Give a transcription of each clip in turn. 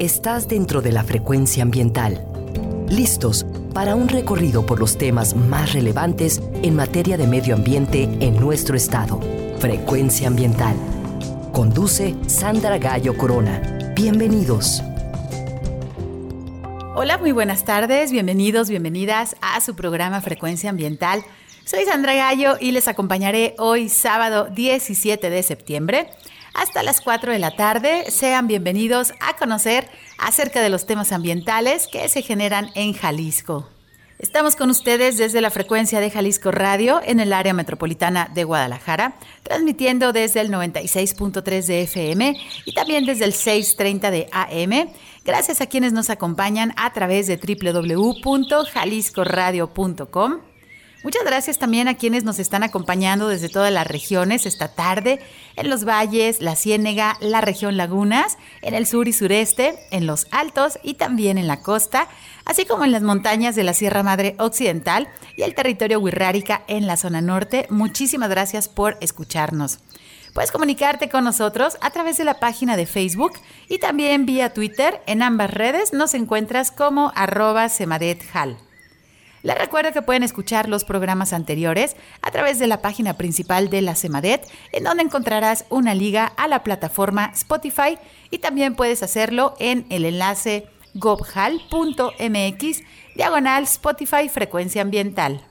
Estás dentro de la frecuencia ambiental. Listos para un recorrido por los temas más relevantes en materia de medio ambiente en nuestro estado. Frecuencia ambiental. Conduce Sandra Gallo Corona. Bienvenidos. Hola, muy buenas tardes, bienvenidos, bienvenidas a su programa Frecuencia Ambiental. Soy Sandra Gallo y les acompañaré hoy sábado 17 de septiembre hasta las 4 de la tarde. Sean bienvenidos a conocer acerca de los temas ambientales que se generan en Jalisco. Estamos con ustedes desde la frecuencia de Jalisco Radio en el área metropolitana de Guadalajara, transmitiendo desde el 96.3 de FM y también desde el 6.30 de AM. Gracias a quienes nos acompañan a través de www.jaliscoradio.com Muchas gracias también a quienes nos están acompañando desde todas las regiones esta tarde, en los valles, la Ciénega, la región Lagunas, en el sur y sureste, en los altos y también en la costa, así como en las montañas de la Sierra Madre Occidental y el territorio Huirrárica en la zona norte. Muchísimas gracias por escucharnos. Puedes comunicarte con nosotros a través de la página de Facebook y también vía Twitter. En ambas redes nos encuentras como arroba semadethal. Les recuerdo que pueden escuchar los programas anteriores a través de la página principal de la Semadet, en donde encontrarás una liga a la plataforma Spotify y también puedes hacerlo en el enlace gobhal.mx diagonal Spotify Frecuencia Ambiental.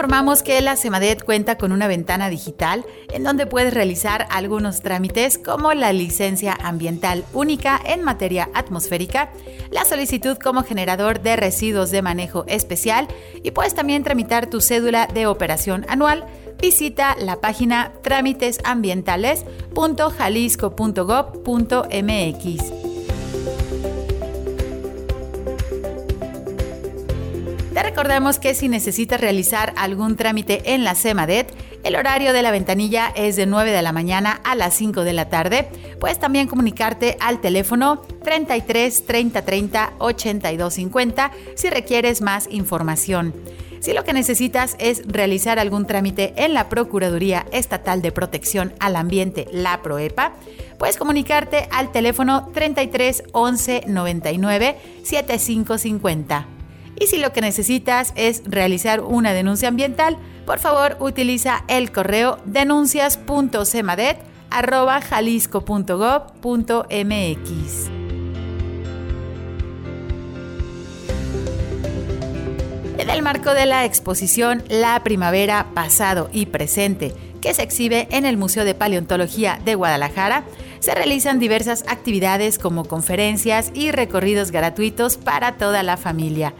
Informamos que la Semadet cuenta con una ventana digital en donde puedes realizar algunos trámites como la licencia ambiental única en materia atmosférica, la solicitud como generador de residuos de manejo especial y puedes también tramitar tu cédula de operación anual. Visita la página trámitesambientales.jalisco.gov.mx. recordamos que si necesitas realizar algún trámite en la CEMADET, el horario de la ventanilla es de 9 de la mañana a las 5 de la tarde. Puedes también comunicarte al teléfono 33 30 30 82 50 si requieres más información. Si lo que necesitas es realizar algún trámite en la Procuraduría Estatal de Protección al Ambiente, la PROEPA, puedes comunicarte al teléfono 33 11 99 7550. Y si lo que necesitas es realizar una denuncia ambiental, por favor utiliza el correo denuncias.cemadet.jalisco.gov.mx. En el marco de la exposición La Primavera Pasado y Presente, que se exhibe en el Museo de Paleontología de Guadalajara, se realizan diversas actividades como conferencias y recorridos gratuitos para toda la familia.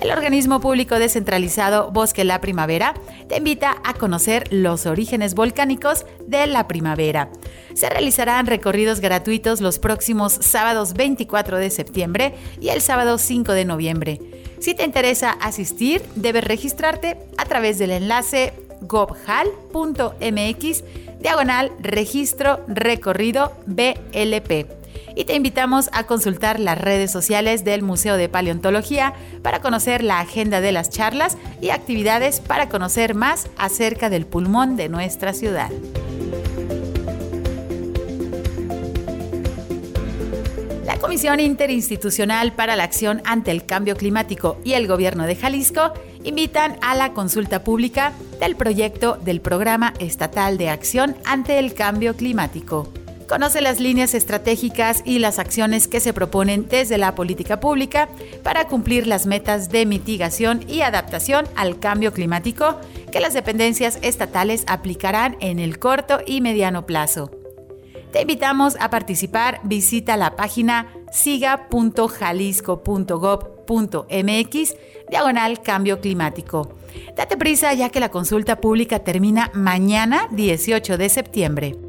El organismo público descentralizado Bosque La Primavera te invita a conocer los orígenes volcánicos de la primavera. Se realizarán recorridos gratuitos los próximos sábados 24 de septiembre y el sábado 5 de noviembre. Si te interesa asistir, debes registrarte a través del enlace gobhal.mx diagonal registro recorrido BLP y te invitamos a consultar las redes sociales del Museo de Paleontología para conocer la agenda de las charlas y actividades para conocer más acerca del pulmón de nuestra ciudad. La Comisión Interinstitucional para la Acción ante el Cambio Climático y el Gobierno de Jalisco invitan a la consulta pública del proyecto del Programa Estatal de Acción ante el Cambio Climático. Conoce las líneas estratégicas y las acciones que se proponen desde la política pública para cumplir las metas de mitigación y adaptación al cambio climático que las dependencias estatales aplicarán en el corto y mediano plazo. Te invitamos a participar, visita la página siga.jalisco.gov.mx diagonal cambio climático. Date prisa ya que la consulta pública termina mañana 18 de septiembre.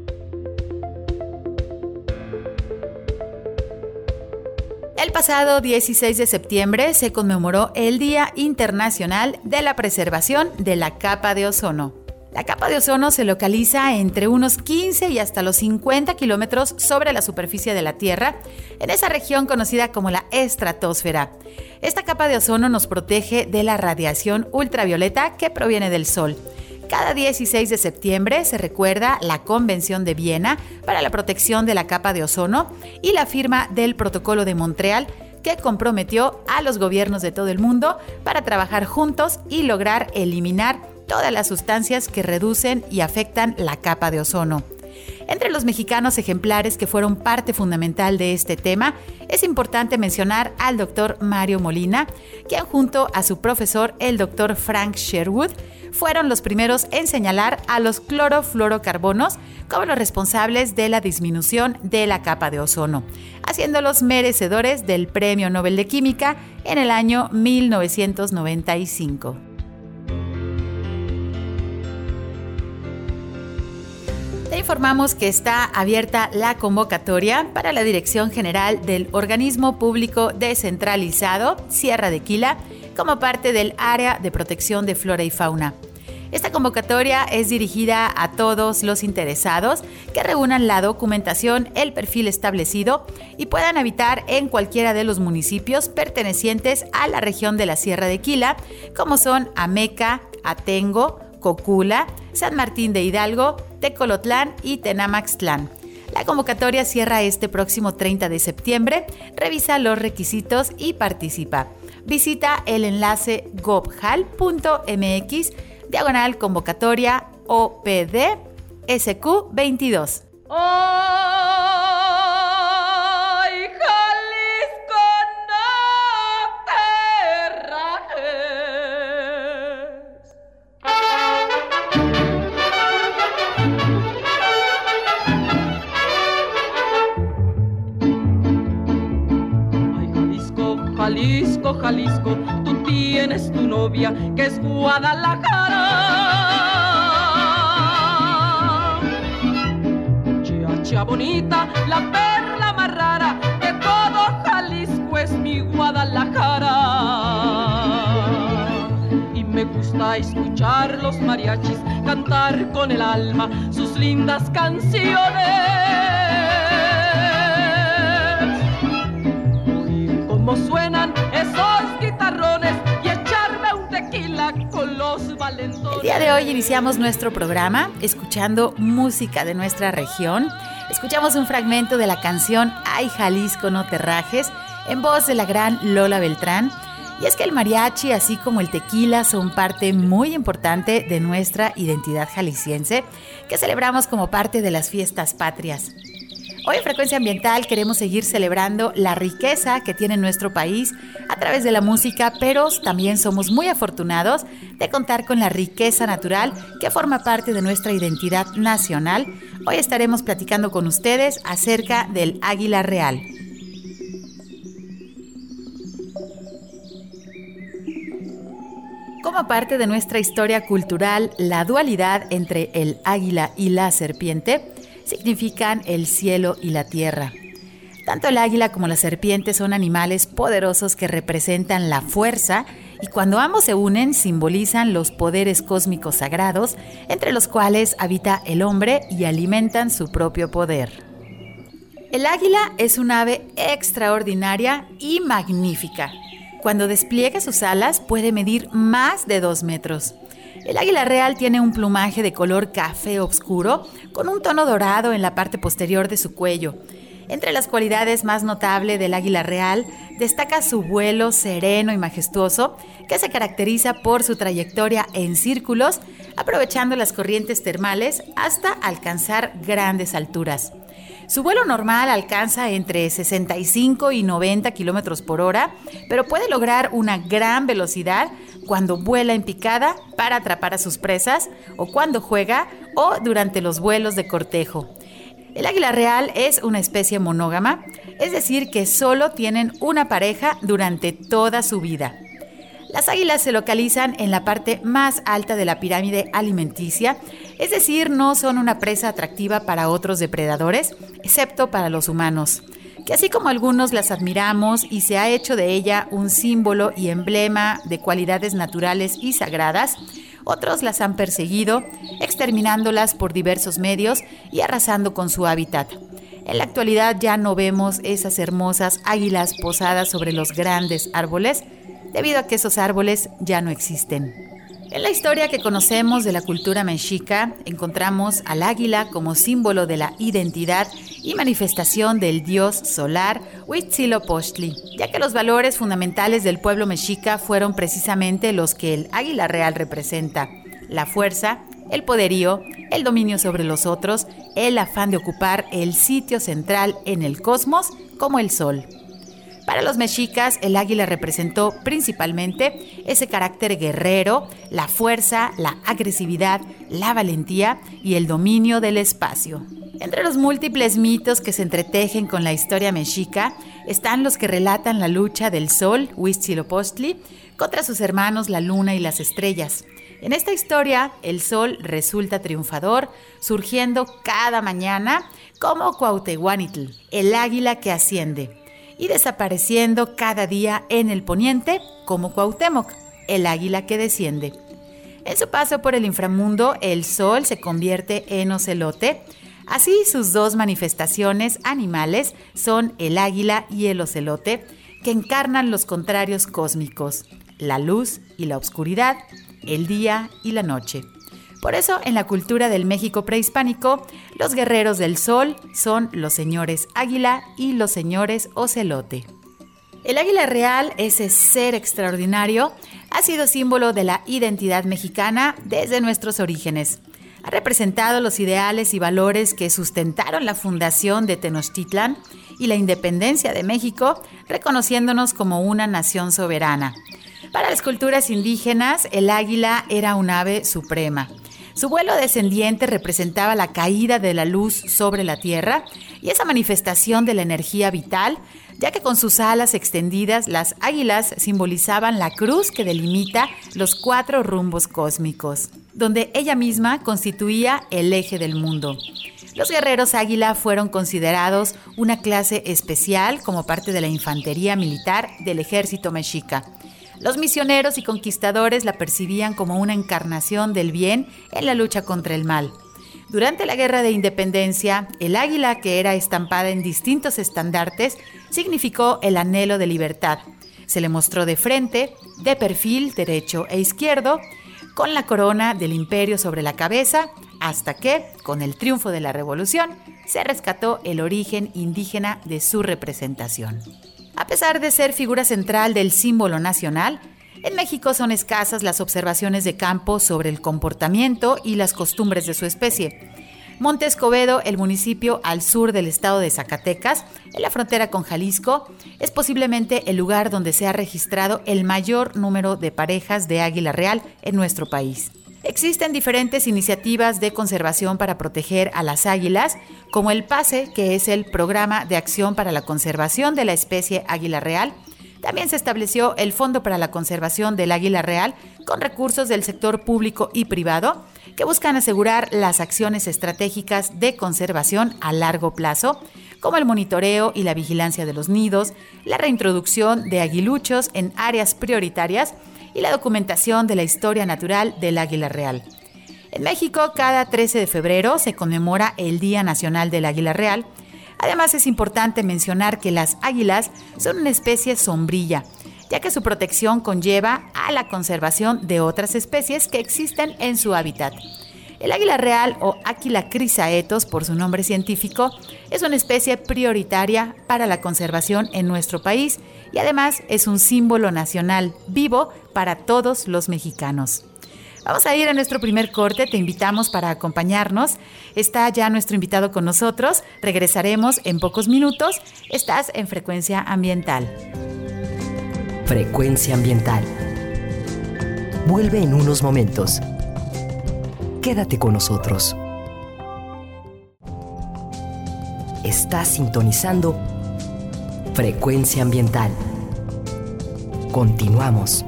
El pasado 16 de septiembre se conmemoró el Día Internacional de la Preservación de la Capa de Ozono. La capa de ozono se localiza entre unos 15 y hasta los 50 kilómetros sobre la superficie de la Tierra, en esa región conocida como la estratosfera. Esta capa de ozono nos protege de la radiación ultravioleta que proviene del Sol. Cada 16 de septiembre se recuerda la Convención de Viena para la protección de la capa de ozono y la firma del Protocolo de Montreal que comprometió a los gobiernos de todo el mundo para trabajar juntos y lograr eliminar todas las sustancias que reducen y afectan la capa de ozono. Entre los mexicanos ejemplares que fueron parte fundamental de este tema, es importante mencionar al doctor Mario Molina, quien junto a su profesor, el doctor Frank Sherwood, fueron los primeros en señalar a los clorofluorocarbonos como los responsables de la disminución de la capa de ozono, haciéndolos merecedores del Premio Nobel de Química en el año 1995. informamos que está abierta la convocatoria para la Dirección General del Organismo Público Descentralizado Sierra de Quila como parte del Área de Protección de Flora y Fauna. Esta convocatoria es dirigida a todos los interesados que reúnan la documentación, el perfil establecido y puedan habitar en cualquiera de los municipios pertenecientes a la región de la Sierra de Quila, como son Ameca, Atengo, Cocula, San Martín de Hidalgo, Tecolotlán y Tenamaxtlán. La convocatoria cierra este próximo 30 de septiembre. Revisa los requisitos y participa. Visita el enlace gobhal.mx diagonal convocatoria OPD SQ 22. Jalisco, Jalisco, tú tienes tu novia que es Guadalajara. Chiacha bonita, la perla más rara de todo Jalisco es mi Guadalajara. Y me gusta escuchar los mariachis cantar con el alma sus lindas canciones. suenan esos con los valentones. El día de hoy iniciamos nuestro programa escuchando música de nuestra región. Escuchamos un fragmento de la canción Ay Jalisco no te rajes en voz de la gran Lola Beltrán. Y es que el mariachi, así como el tequila, son parte muy importante de nuestra identidad jalisciense, que celebramos como parte de las fiestas patrias. Hoy en Frecuencia Ambiental queremos seguir celebrando la riqueza que tiene nuestro país a través de la música, pero también somos muy afortunados de contar con la riqueza natural que forma parte de nuestra identidad nacional. Hoy estaremos platicando con ustedes acerca del águila real. Como parte de nuestra historia cultural, la dualidad entre el águila y la serpiente significan el cielo y la tierra. Tanto el águila como la serpiente son animales poderosos que representan la fuerza y cuando ambos se unen simbolizan los poderes cósmicos sagrados entre los cuales habita el hombre y alimentan su propio poder. El águila es un ave extraordinaria y magnífica. Cuando despliega sus alas puede medir más de dos metros. El águila real tiene un plumaje de color café oscuro con un tono dorado en la parte posterior de su cuello. Entre las cualidades más notables del águila real destaca su vuelo sereno y majestuoso, que se caracteriza por su trayectoria en círculos, aprovechando las corrientes termales hasta alcanzar grandes alturas. Su vuelo normal alcanza entre 65 y 90 kilómetros por hora, pero puede lograr una gran velocidad cuando vuela en picada para atrapar a sus presas, o cuando juega, o durante los vuelos de cortejo. El águila real es una especie monógama, es decir, que solo tienen una pareja durante toda su vida. Las águilas se localizan en la parte más alta de la pirámide alimenticia, es decir, no son una presa atractiva para otros depredadores, excepto para los humanos, que así como algunos las admiramos y se ha hecho de ella un símbolo y emblema de cualidades naturales y sagradas, Otros las han perseguido, exterminándolas por diversos medios y arrasando con su hábitat. En la actualidad ya no vemos esas hermosas águilas posadas sobre los grandes árboles, debido a que esos árboles ya no existen. En la historia que conocemos de la cultura mexica, encontramos al águila como símbolo de la identidad y manifestación del dios solar Huitzilopochtli, ya que los valores fundamentales del pueblo mexica fueron precisamente los que el águila real representa: la fuerza, el poderío, el dominio sobre los otros, el afán de ocupar el sitio central en el cosmos como el sol. Para los mexicas, el águila representó principalmente ese carácter guerrero, la fuerza, la agresividad, la valentía y el dominio del espacio. Entre los múltiples mitos que se entretejen con la historia mexica están los que relatan la lucha del sol, Huitzilopochtli, contra sus hermanos la luna y las estrellas. En esta historia, el sol resulta triunfador, surgiendo cada mañana como Cuauhtehuanitl, el águila que asciende y desapareciendo cada día en el poniente como Cuauhtémoc, el águila que desciende. En su paso por el inframundo, el sol se convierte en ocelote. Así sus dos manifestaciones animales son el águila y el ocelote, que encarnan los contrarios cósmicos, la luz y la oscuridad, el día y la noche. Por eso, en la cultura del México prehispánico, los guerreros del sol son los señores águila y los señores ocelote. El águila real, ese ser extraordinario, ha sido símbolo de la identidad mexicana desde nuestros orígenes. Ha representado los ideales y valores que sustentaron la fundación de Tenochtitlan y la independencia de México, reconociéndonos como una nación soberana. Para las culturas indígenas, el águila era un ave suprema. Su vuelo descendiente representaba la caída de la luz sobre la Tierra y esa manifestación de la energía vital, ya que con sus alas extendidas las águilas simbolizaban la cruz que delimita los cuatro rumbos cósmicos, donde ella misma constituía el eje del mundo. Los guerreros águila fueron considerados una clase especial como parte de la infantería militar del ejército mexica los misioneros y conquistadores la percibían como una encarnación del bien en la lucha contra el mal. Durante la Guerra de Independencia, el águila que era estampada en distintos estandartes significó el anhelo de libertad. Se le mostró de frente, de perfil derecho e izquierdo, con la corona del imperio sobre la cabeza, hasta que, con el triunfo de la revolución, se rescató el origen indígena de su representación. A pesar de ser figura central del símbolo nacional, en México son escasas las observaciones de campo sobre el comportamiento y las costumbres de su especie. Monte Escobedo, el municipio al sur del estado de Zacatecas, en la frontera con Jalisco, es posiblemente el lugar donde se ha registrado el mayor número de parejas de águila real en nuestro país. Existen diferentes iniciativas de conservación para proteger a las águilas, como el PASE, que es el Programa de Acción para la Conservación de la Especie Águila Real. También se estableció el Fondo para la Conservación del Águila Real, con recursos del sector público y privado, que buscan asegurar las acciones estratégicas de conservación a largo plazo, como el monitoreo y la vigilancia de los nidos, la reintroducción de aguiluchos en áreas prioritarias, y la documentación de la historia natural del águila real. En México, cada 13 de febrero se conmemora el Día Nacional del Águila Real. Además, es importante mencionar que las águilas son una especie sombrilla, ya que su protección conlleva a la conservación de otras especies que existen en su hábitat. El águila real o Aquila crisaetos por su nombre científico es una especie prioritaria para la conservación en nuestro país y además es un símbolo nacional vivo para todos los mexicanos. Vamos a ir a nuestro primer corte, te invitamos para acompañarnos. Está ya nuestro invitado con nosotros, regresaremos en pocos minutos. Estás en Frecuencia Ambiental. Frecuencia Ambiental. Vuelve en unos momentos. Quédate con nosotros. Estás sintonizando Frecuencia Ambiental. Continuamos.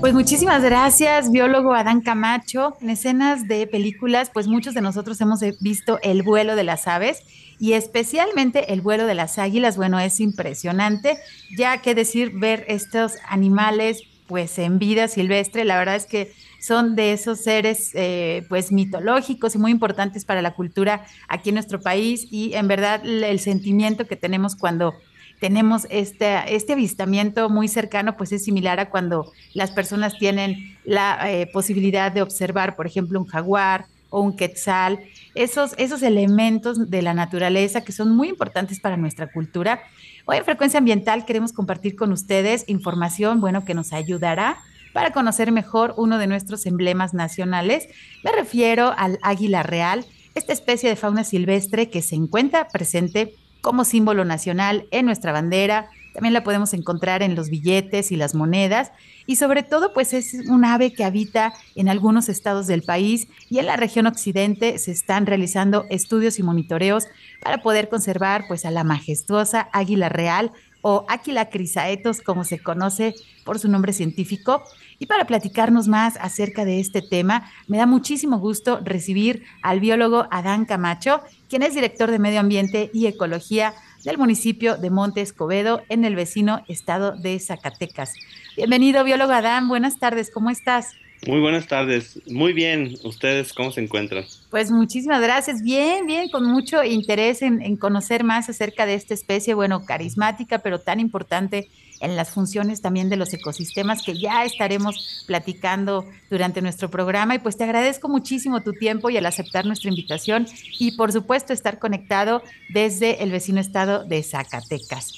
Pues muchísimas gracias, biólogo Adán Camacho. En escenas de películas, pues muchos de nosotros hemos visto el vuelo de las aves y especialmente el vuelo de las águilas. Bueno, es impresionante. Ya que decir ver estos animales pues en vida silvestre, la verdad es que son de esos seres eh, pues mitológicos y muy importantes para la cultura aquí en nuestro país y en verdad el sentimiento que tenemos cuando tenemos este, este avistamiento muy cercano, pues es similar a cuando las personas tienen la eh, posibilidad de observar, por ejemplo, un jaguar o un quetzal, esos, esos elementos de la naturaleza que son muy importantes para nuestra cultura. Hoy en Frecuencia Ambiental queremos compartir con ustedes información, bueno, que nos ayudará para conocer mejor uno de nuestros emblemas nacionales. Me refiero al águila real, esta especie de fauna silvestre que se encuentra presente como símbolo nacional en nuestra bandera. También la podemos encontrar en los billetes y las monedas. Y sobre todo, pues es un ave que habita en algunos estados del país y en la región occidente se están realizando estudios y monitoreos para poder conservar pues a la majestuosa águila real o Aquila crisaetos, como se conoce por su nombre científico. Y para platicarnos más acerca de este tema, me da muchísimo gusto recibir al biólogo Adán Camacho, quien es director de Medio Ambiente y Ecología del municipio de Monte Escobedo, en el vecino estado de Zacatecas. Bienvenido, biólogo Adán. Buenas tardes, ¿cómo estás? Muy buenas tardes. Muy bien. ¿Ustedes cómo se encuentran? Pues muchísimas gracias. Bien, bien, con mucho interés en, conocer más acerca de esta especie, bueno, carismática, pero tan importante en las funciones también de los ecosistemas que ya estaremos platicando durante nuestro programa. Y pues te agradezco muchísimo tu tiempo y el aceptar nuestra invitación y por supuesto estar conectado desde el vecino estado de Zacatecas.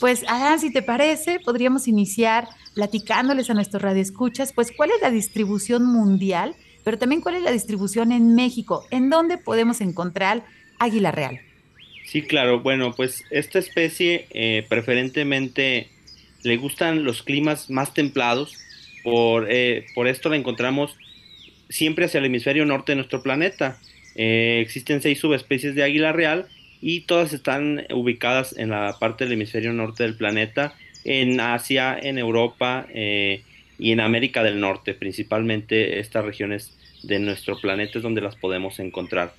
Pues Adán, si te parece, podríamos iniciar platicándoles a nuestros radioescuchas, pues cuál es la distribución mundial, pero también cuál es la distribución en México, en dónde podemos encontrar águila real. Sí, claro. Bueno, pues esta especie eh, preferentemente le gustan los climas más templados, por, eh, por esto la encontramos siempre hacia el hemisferio norte de nuestro planeta. Eh, existen seis subespecies de águila real y todas están ubicadas en la parte del hemisferio norte del planeta, en Asia, en Europa eh, y en América del Norte, principalmente estas regiones de nuestro planeta es donde las podemos encontrar.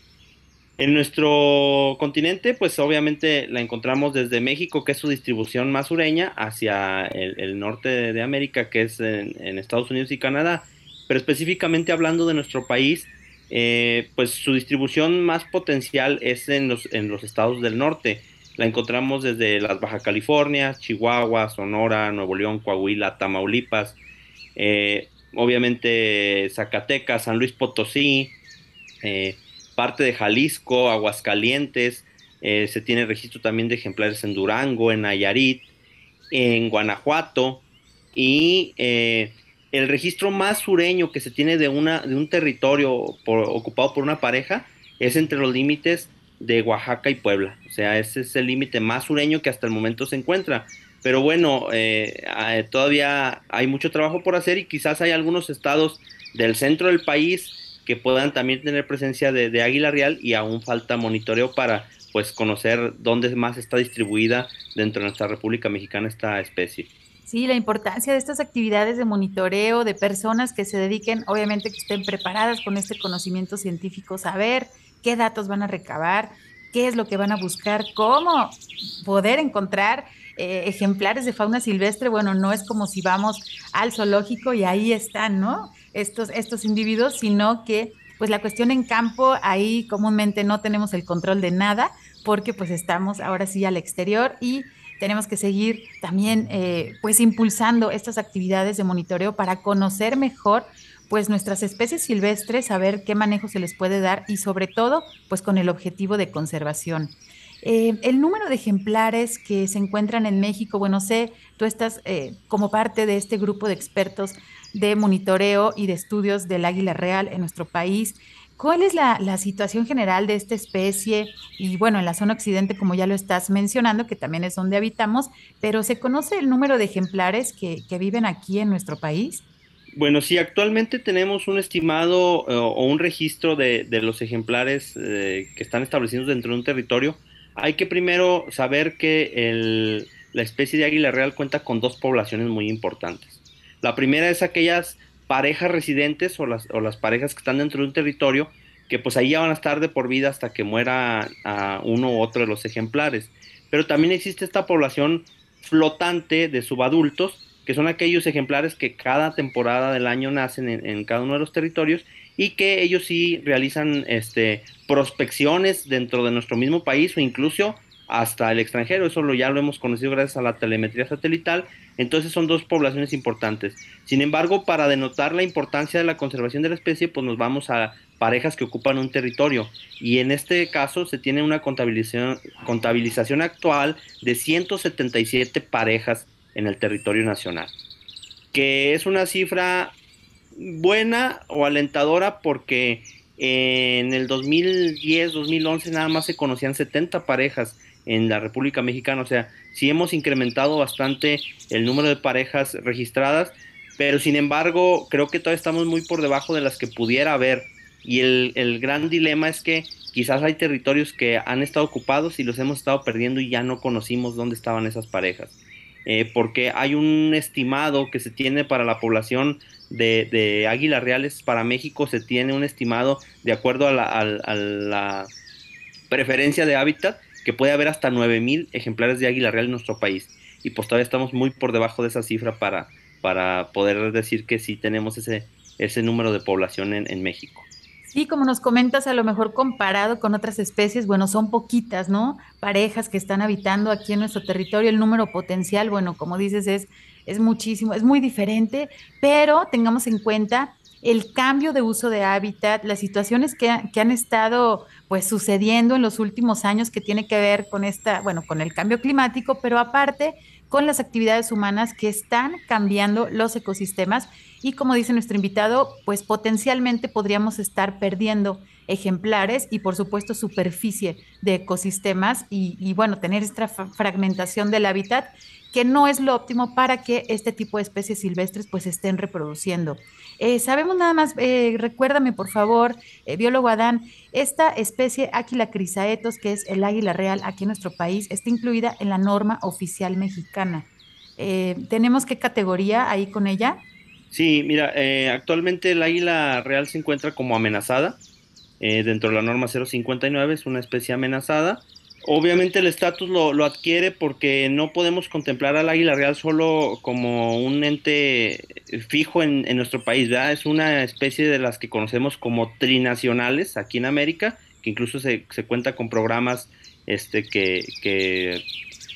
En nuestro continente, pues obviamente la encontramos desde México, que es su distribución más sureña, hacia el, norte de, América, que es en, Estados Unidos y Canadá. Pero específicamente hablando de nuestro país, eh, pues su distribución más potencial es en los, en los estados del norte. La encontramos desde las Baja California, Chihuahua, Sonora, Nuevo León, Coahuila, Tamaulipas, eh, obviamente Zacatecas, San Luis Potosí, eh, parte de Jalisco, Aguascalientes, eh, se tiene registro también de ejemplares en Durango, en Nayarit, en Guanajuato y el registro más sureño que se tiene de, una, de un territorio ocupado por una pareja es entre los límites de Oaxaca y Puebla. O sea, ese es el límite más sureño que hasta el momento se encuentra. Pero bueno, eh, todavía hay mucho trabajo por hacer y quizás hay algunos estados del centro del país que puedan también tener presencia de, águila real y aún falta monitoreo para pues conocer dónde más está distribuida dentro de nuestra República Mexicana esta especie. Sí, la importancia de estas actividades de monitoreo, de personas que se dediquen, obviamente que estén preparadas con este conocimiento científico, saber qué datos van a recabar, qué es lo que van a buscar, cómo poder encontrar eh, ejemplares de fauna silvestre. Bueno, no es como si vamos al zoológico y ahí están, ¿no? estos, estos individuos, sino que pues la cuestión en campo, ahí comúnmente no tenemos el control de nada, porque pues estamos ahora sí al exterior y tenemos que seguir también eh, pues impulsando estas actividades de monitoreo para conocer mejor pues nuestras especies silvestres, saber qué manejo se les puede dar y sobre todo pues con el objetivo de conservación. Eh, el número de ejemplares que se encuentran en México, bueno, sé, tú estás eh, como parte de este grupo de expertos de monitoreo y de estudios del águila real en nuestro país. ¿Cuál es la, situación general de esta especie? Y bueno, en la zona occidente, como ya lo estás mencionando, que también es donde habitamos, pero ¿se conoce el número de ejemplares que, viven aquí en nuestro país? Bueno, sí, actualmente tenemos un estimado eh, o un registro de, los ejemplares eh, que están establecidos dentro de un territorio. Hay que primero saber que la especie de águila real cuenta con dos poblaciones muy importantes. La primera es aquellas parejas residentes o las, parejas que están dentro de un territorio que pues ahí ya van a estar de por vida hasta que muera a uno u otro de los ejemplares. Pero también existe esta población flotante de subadultos que son aquellos ejemplares que cada temporada del año nacen en, cada uno de los territorios y que ellos sí realizan este, prospecciones dentro de nuestro mismo país o incluso hasta el extranjero. Eso lo, ya lo hemos conocido gracias a la telemetría satelital. Entonces son dos poblaciones importantes. Sin embargo, para denotar la importancia de la conservación de la especie, pues nos vamos a parejas que ocupan un territorio. Y en este caso se tiene una contabilización, contabilización actual de 177 parejas en el territorio nacional. Que es una cifra buena o alentadora porque en el 2010-2011 nada más se conocían 70 parejas en la República Mexicana, o sea, sí hemos incrementado bastante el número de parejas registradas, pero sin embargo creo que todavía estamos muy por debajo de las que pudiera haber y el, gran dilema es que quizás hay territorios que han estado ocupados y los hemos estado perdiendo y ya no conocimos dónde estaban esas parejas. Eh, porque hay un estimado que se tiene para la población de, de, águilas reales para México, se tiene un estimado de acuerdo a la, preferencia de hábitat, que puede haber hasta 9000 ejemplares de águila real en nuestro país. Y pues todavía estamos muy por debajo de esa cifra para, para poder decir que sí tenemos ese, ese número de población en México. Sí, como nos comentas, a lo mejor comparado con otras especies, bueno, son poquitas, ¿no? Parejas que están habitando aquí en nuestro territorio, el número potencial, bueno, como dices, es, es muchísimo, es muy diferente, pero tengamos en cuenta el cambio de uso de hábitat, las situaciones que, que, han estado pues sucediendo en los últimos años que tiene que ver con esta, bueno, con el cambio climático, pero aparte con las actividades humanas que están cambiando los ecosistemas. Y como dice nuestro invitado, pues potencialmente podríamos estar perdiendo ejemplares y por supuesto superficie de ecosistemas y, bueno, tener esta fragmentación del hábitat que no es lo óptimo para que este tipo de especies silvestres pues estén reproduciendo. Eh, sabemos nada más, eh, recuérdame por favor, eh, biólogo Adán, esta especie Aquila crisaetos, que es el águila real aquí en nuestro país, está incluida en la norma oficial mexicana. ¿Tenemos qué categoría ahí con ella? Sí, mira, eh, actualmente el águila real se encuentra como amenazada eh, dentro de la norma 059, es una especie amenazada. Obviamente el estatus lo, adquiere porque no podemos contemplar al águila real solo como un ente fijo en, nuestro país. Es una especie de las que conocemos como trinacionales aquí en América, que incluso se, se cuenta con programas este, que,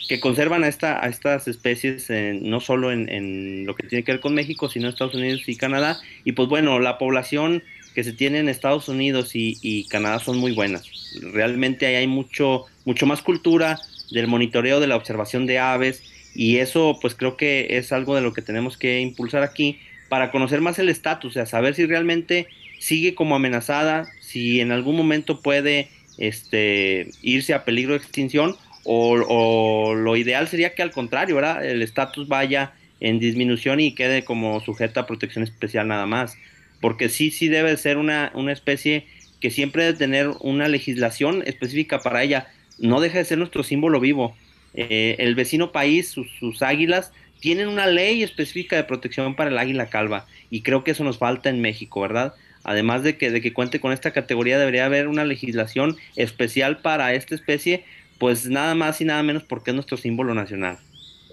que conservan a, esta, a estas especies no solo en, lo que tiene que ver con México, sino en Estados Unidos y Canadá. Y pues bueno, la población que se tiene en Estados Unidos y, Canadá son muy buenas. Realmente ahí hay mucho, mucho más cultura del monitoreo, de la observación de aves y eso pues creo que es algo de lo que tenemos que impulsar aquí para conocer más el estatus, o sea, saber si realmente sigue como amenazada, si en algún momento puede este, irse a peligro de extinción o, lo ideal sería que al contrario. El estatus vaya en disminución y quede como sujeta a protección especial nada más. Porque sí, sí debe ser una, una especie que siempre debe tener una legislación específica para ella. No deja de ser nuestro símbolo vivo. Eh, el vecino país, sus, águilas, tienen una ley específica de protección para el águila calva. Y creo que eso nos falta en México, ¿verdad? Además de que, de que cuente con esta categoría, debería haber una legislación especial para esta especie pues nada más y nada menos porque es nuestro símbolo nacional.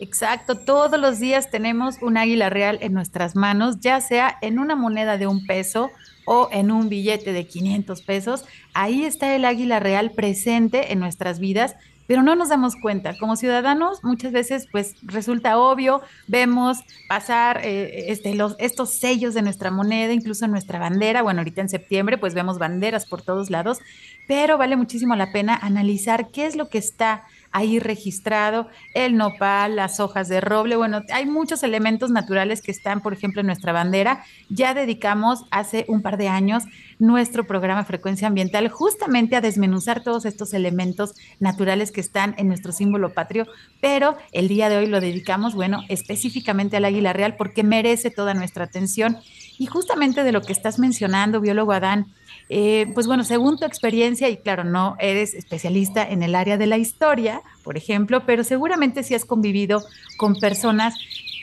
Exacto, todos los días tenemos un águila real en nuestras manos, ya sea en una moneda de un peso o en un billete de 500 pesos. Ahí está el águila real presente en nuestras vidas, pero no nos damos cuenta. Como ciudadanos, muchas veces pues resulta obvio, vemos pasar eh, este, estos sellos de nuestra moneda, incluso nuestra bandera. Bueno, ahorita en septiembre pues vemos banderas por todos lados, pero vale muchísimo la pena analizar qué es lo que está ahí registrado, el nopal, las hojas de roble, bueno, hay muchos elementos naturales que están, por ejemplo, en nuestra bandera. Ya dedicamos hace un par de años nuestro programa Frecuencia Ambiental justamente a desmenuzar todos estos elementos naturales que están en nuestro símbolo patrio, pero el día de hoy lo dedicamos, bueno, específicamente al águila real porque merece toda nuestra atención. Y justamente de lo que estás mencionando, biólogo Adán, eh, pues bueno, según tu experiencia, y claro, no eres especialista en el área de la historia, por ejemplo, pero seguramente sí has convivido con personas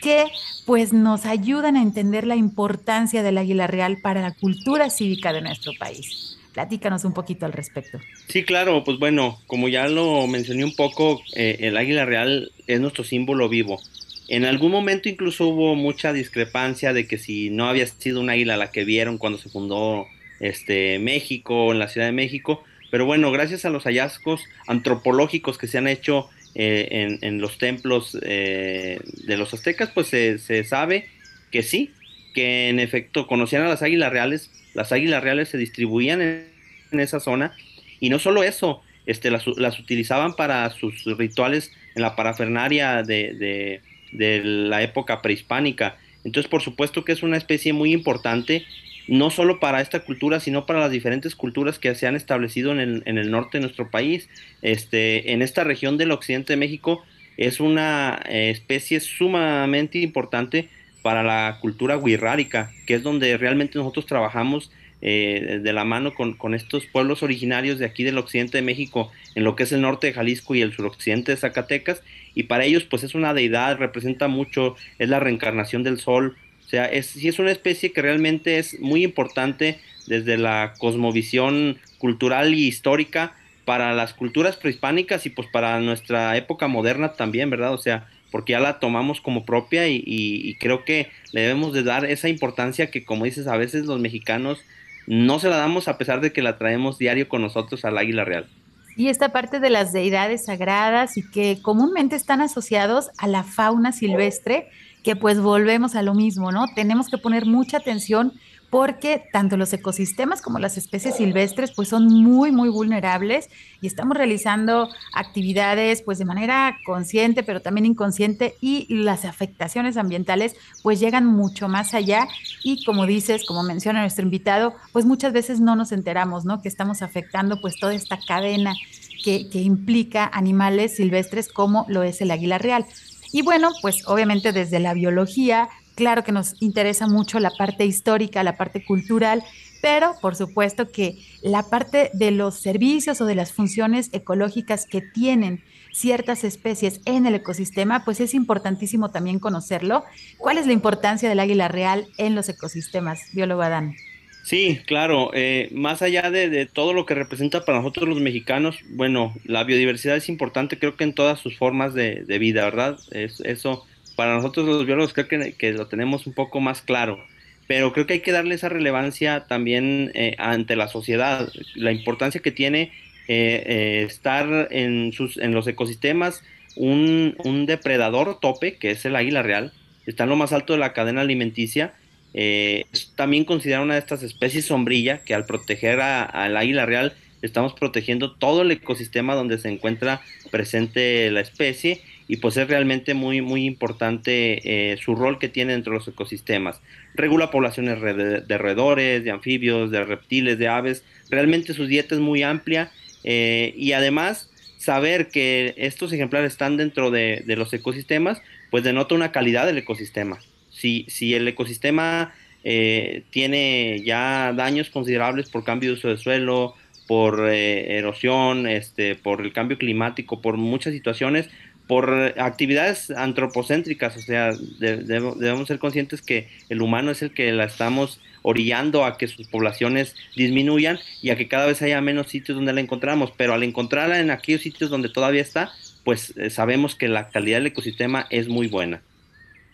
que pues nos ayudan a entender la importancia del águila real para la cultura cívica de nuestro país. Platícanos un poquito al respecto. Sí, claro, pues bueno, como ya lo mencioné un poco, eh, el águila real es nuestro símbolo vivo. En algún momento incluso hubo mucha discrepancia de que si no había sido un águila la que vieron cuando se fundó este, México, en la Ciudad de México, pero bueno, gracias a los hallazgos antropológicos que se han hecho eh, en, los templos eh, de los aztecas, pues se, sabe que sí, que en efecto conocían a las águilas reales, las águilas reales se distribuían en, esa zona, y no solo eso, este, las, utilizaban para sus rituales en la parafernaria de, de la época prehispánica. Entonces, por supuesto que es una especie muy importante no solo para esta cultura, sino para las diferentes culturas que se han establecido en el, en el norte de nuestro país. Este, en esta región del occidente de México es una eh, especie sumamente importante para la cultura wixárika, que es donde realmente nosotros trabajamos eh, de la mano con, con, estos pueblos originarios de aquí del occidente de México, en lo que es el norte de Jalisco y el suroccidente de Zacatecas, y para ellos pues es una deidad, representa mucho, es la reencarnación del sol, sea, es, sí es una especie que realmente es muy importante desde la cosmovisión cultural y histórica para las culturas prehispánicas y pues para nuestra época moderna también, ¿verdad? O sea, porque ya la tomamos como propia y, creo que le debemos de dar esa importancia que como dices, a veces los mexicanos no se la damos a pesar de que la traemos diario con nosotros al águila real. Y esta parte de las deidades sagradas y que comúnmente están asociados a la fauna silvestre que pues volvemos a lo mismo, ¿no? Tenemos que poner mucha atención porque tanto los ecosistemas como las especies silvestres pues son muy muy vulnerables y estamos realizando actividades pues de manera consciente pero también inconsciente y las afectaciones ambientales pues llegan mucho más allá y como dices, como menciona nuestro invitado, pues muchas veces no nos enteramos, ¿no? Que estamos afectando pues toda esta cadena que, que implica animales silvestres como lo es el águila real. Y bueno, pues obviamente desde la biología, claro que nos interesa mucho la parte histórica, la parte cultural, pero por supuesto que la parte de los servicios o de las funciones ecológicas que tienen ciertas especies en el ecosistema, pues es importantísimo también conocerlo. ¿Cuál es la importancia del águila real en los ecosistemas, biólogo Adán? Sí, claro. Eh, más allá de, todo lo que representa para nosotros los mexicanos, bueno, la biodiversidad es importante, creo que en todas sus formas de, vida, ¿verdad? Es, eso, para nosotros los biólogos creo que, lo tenemos un poco más claro, pero creo que hay que darle esa relevancia también eh, ante la sociedad, la importancia que tiene eh, estar en, sus, en los ecosistemas, un, un depredador tope, que es el águila real, está en lo más alto de la cadena alimenticia, eh, es también considerada una de estas especies sombrilla que al proteger al águila real estamos protegiendo todo el ecosistema donde se encuentra presente la especie y pues es realmente muy muy importante eh, su rol que tiene dentro de los ecosistemas. Regula poblaciones de roedores, de anfibios, de reptiles, de aves. Realmente su dieta es muy amplia eh, y además saber que estos ejemplares están dentro de, de los ecosistemas pues denota una calidad del ecosistema si, el ecosistema eh, tiene ya daños considerables por cambio de uso de suelo, por eh, erosión, este, por el cambio climático, por muchas situaciones, por actividades antropocéntricas, o sea, debemos ser conscientes que el humano es el que la estamos orillando a que sus poblaciones disminuyan y a que cada vez haya menos sitios donde la encontramos, pero al encontrarla en aquellos sitios donde todavía está, pues eh, sabemos que la calidad del ecosistema es muy buena.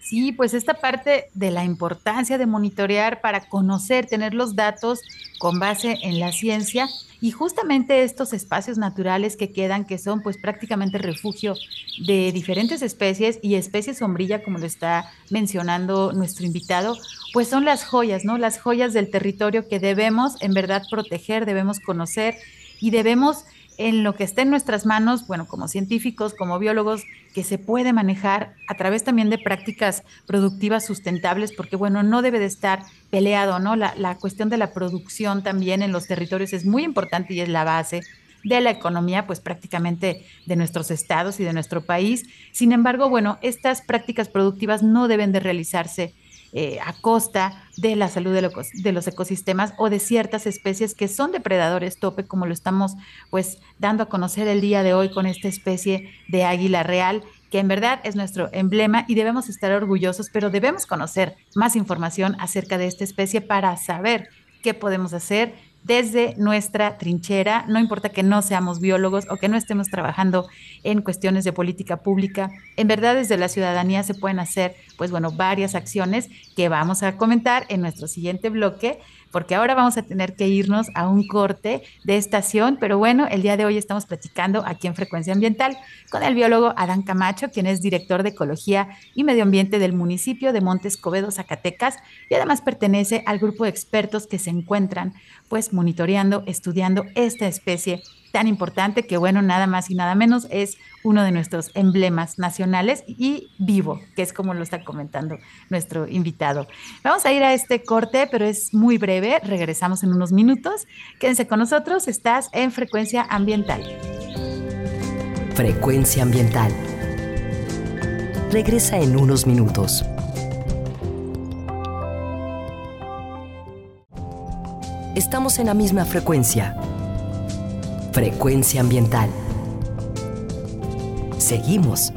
Sí, pues esta parte de la importancia de monitorear para conocer, tener los datos con base en la ciencia y justamente estos espacios naturales que quedan, que son pues prácticamente refugio de diferentes especies y especies sombrilla, como lo está mencionando nuestro invitado, pues son las joyas, ¿no? Las joyas del territorio que debemos en verdad proteger, debemos conocer y debemos en lo que esté en nuestras manos, bueno, como científicos, como biólogos, que se puede manejar a través también de prácticas productivas sustentables, porque bueno, no debe de estar peleado, ¿no? La, la cuestión de la producción también en los territorios es muy importante y es la base de la economía, pues prácticamente de nuestros estados y de nuestro país. Sin embargo, bueno, estas prácticas productivas no deben de realizarse eh, a costa de la salud de, los ecosistemas o de ciertas especies que son depredadores tope, como lo estamos pues dando a conocer el día de hoy con esta especie de águila real que en verdad es nuestro emblema y debemos estar orgullosos, pero debemos conocer más información acerca de esta especie para saber qué podemos hacer desde nuestra trinchera, no importa que no seamos biólogos o que no estemos trabajando en cuestiones de política pública, en verdad desde la ciudadanía se pueden hacer, pues bueno, varias acciones que vamos a comentar en nuestro siguiente bloque porque ahora vamos a tener que irnos a un corte de estación, pero bueno, el día de hoy estamos platicando aquí en Frecuencia Ambiental con el biólogo Adán Camacho, quien es director de Ecología y Medio Ambiente del municipio de Montes Covedo, Zacatecas, y además pertenece al grupo de expertos que se encuentran pues monitoreando, estudiando esta especie tan importante que, bueno, nada más y nada menos es uno de nuestros emblemas nacionales y vivo, que es como lo está comentando nuestro invitado. Vamos a ir a este corte, pero es muy breve. Regresamos en unos minutos. Quédense con nosotros. Estás en Frecuencia Ambiental. Frecuencia Ambiental. Regresa en unos minutos. Estamos en la misma frecuencia Frecuencia ambiental. Seguimos.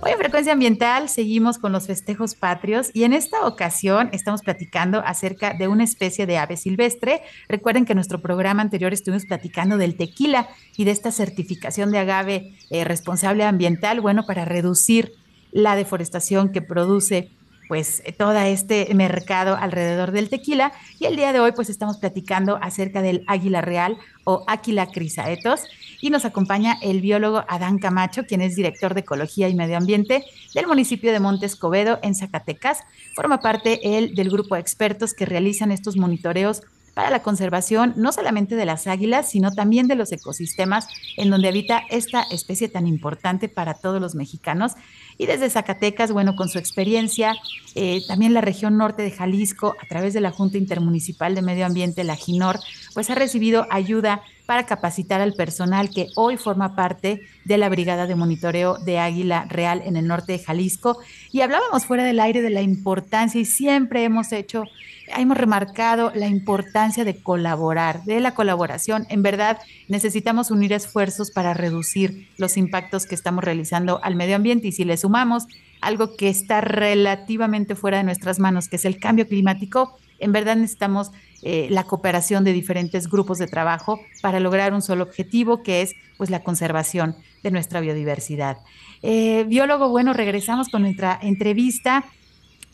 Hoy en Frecuencia Ambiental seguimos con los festejos patrios y en esta ocasión estamos platicando acerca de una especie de ave silvestre. Recuerden que en nuestro programa anterior estuvimos platicando del tequila y de esta certificación de agave eh, responsable ambiental, bueno, para reducir la deforestación que produce pues todo este mercado alrededor del tequila y el día de hoy pues estamos platicando acerca del águila real o Áquila crisaetos y nos acompaña el biólogo Adán Camacho, quien es director de Ecología y Medio Ambiente del municipio de Montes Covedo en Zacatecas. Forma parte del grupo de expertos que realizan estos monitoreos para la conservación no solamente de las águilas, sino también de los ecosistemas en donde habita esta especie tan importante para todos los mexicanos. Y desde Zacatecas, bueno, con su experiencia, eh, también la región norte de Jalisco, a través de la Junta Intermunicipal de Medio Ambiente, la GINOR, pues ha recibido ayuda para capacitar al personal que hoy forma parte de la Brigada de Monitoreo de Águila Real en el norte de Jalisco. Y hablábamos fuera del aire de la importancia y siempre hemos hecho, hemos remarcado la importancia de colaborar, de la colaboración. En verdad, necesitamos unir esfuerzos para reducir los impactos que estamos realizando al medio ambiente y si le sumamos algo que está relativamente fuera de nuestras manos, que es el cambio climático, en verdad necesitamos eh, la cooperación de diferentes grupos de trabajo para lograr un solo objetivo, que es pues la conservación de nuestra biodiversidad. Eh, biólogo, bueno, regresamos con nuestra entrevista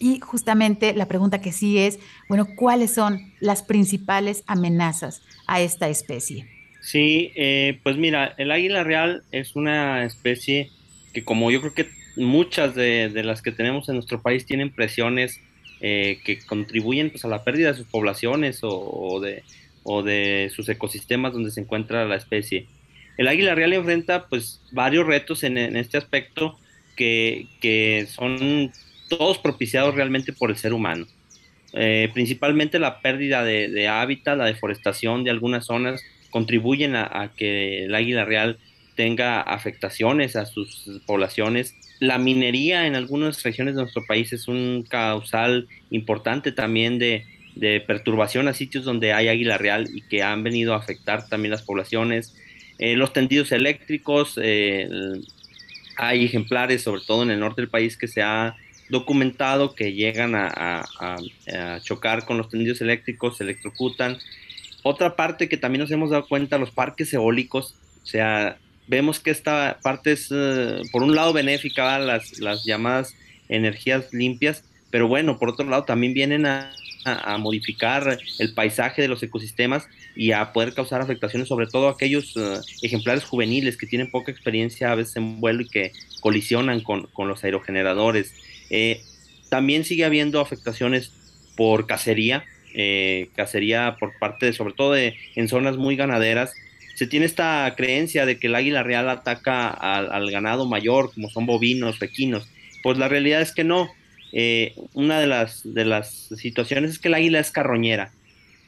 y justamente la pregunta que sí es, bueno, ¿cuáles son las principales amenazas a esta especie? Sí, eh, pues mira, el águila real es una especie que como yo creo que muchas de, las que tenemos en nuestro país tienen presiones eh, que contribuyen pues, a la pérdida de sus poblaciones o, de, o de sus ecosistemas donde se encuentra la especie. El águila real enfrenta pues varios retos en, este aspecto que, que, son todos propiciados realmente por el ser humano. Eh, principalmente la pérdida de, hábitat, la deforestación de algunas zonas contribuyen a, que el águila real tenga afectaciones a sus poblaciones la minería en algunas regiones de nuestro país es un causal importante también de, perturbación a sitios donde hay águila real y que han venido a afectar también las poblaciones. Eh, los tendidos eléctricos, eh, hay ejemplares, sobre todo en el norte del país, que se ha documentado que llegan a, a chocar con los tendidos eléctricos, se electrocutan. Otra parte que también nos hemos dado cuenta, los parques eólicos, o sea, vemos que esta parte es, eh, por un lado, benéfica, las, las llamadas energías limpias, pero bueno, por otro lado, también vienen a, modificar el paisaje de los ecosistemas y a poder causar afectaciones, sobre todo aquellos eh, ejemplares juveniles que tienen poca experiencia a veces en vuelo y que colisionan con, los aerogeneradores. Eh, también sigue habiendo afectaciones por cacería, cacería por parte de, sobre todo en zonas muy ganaderas, se tiene esta creencia de que el águila real ataca al, ganado mayor, como son bovinos, equinos. Pues la realidad es que no. Eh, una de las, de las situaciones es que el águila es carroñera.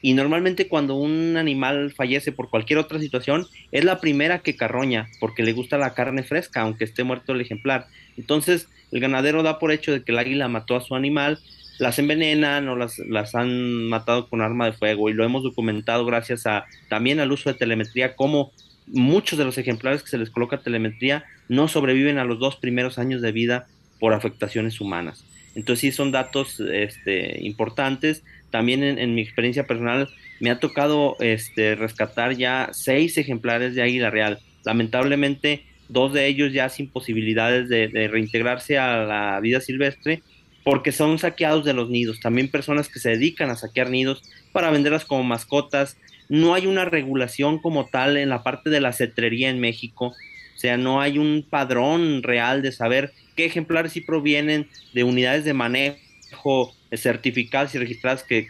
Y normalmente cuando un animal fallece por cualquier otra situación, es la primera que carroña, porque le gusta la carne fresca, aunque esté muerto el ejemplar. Entonces, el ganadero da por hecho de que el águila mató a su animal, las envenenan o las, las han matado con arma de fuego y lo hemos documentado gracias a también al uso de telemetría, como muchos de los ejemplares que se les coloca telemetría no sobreviven a los dos primeros años de vida por afectaciones humanas. Entonces sí son datos este, importantes. También en, mi experiencia personal me ha tocado este, rescatar ya seis ejemplares de águila real. Lamentablemente, dos de ellos ya sin posibilidades de, de reintegrarse a la vida silvestre porque son saqueados de los nidos. También personas que se dedican a saquear nidos para venderlas como mascotas. No hay una regulación como tal en la parte de la cetrería en México. O sea, no hay un padrón real de saber qué ejemplares sí provienen de unidades de manejo certificadas y registradas que,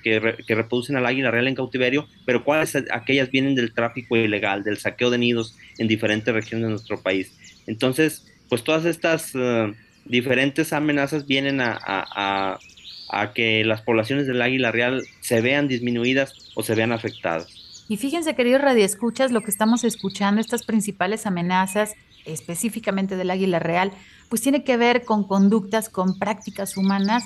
reproducen al águila real en cautiverio, pero cuáles aquellas vienen del tráfico ilegal, del saqueo de nidos en diferentes regiones de nuestro país. Entonces, pues todas estas eh, diferentes amenazas vienen a, que las poblaciones del águila real se vean disminuidas o se vean afectadas. Y fíjense, queridos radioescuchas, lo que estamos escuchando, estas principales amenazas específicamente del águila real, pues tiene que ver con conductas, con prácticas humanas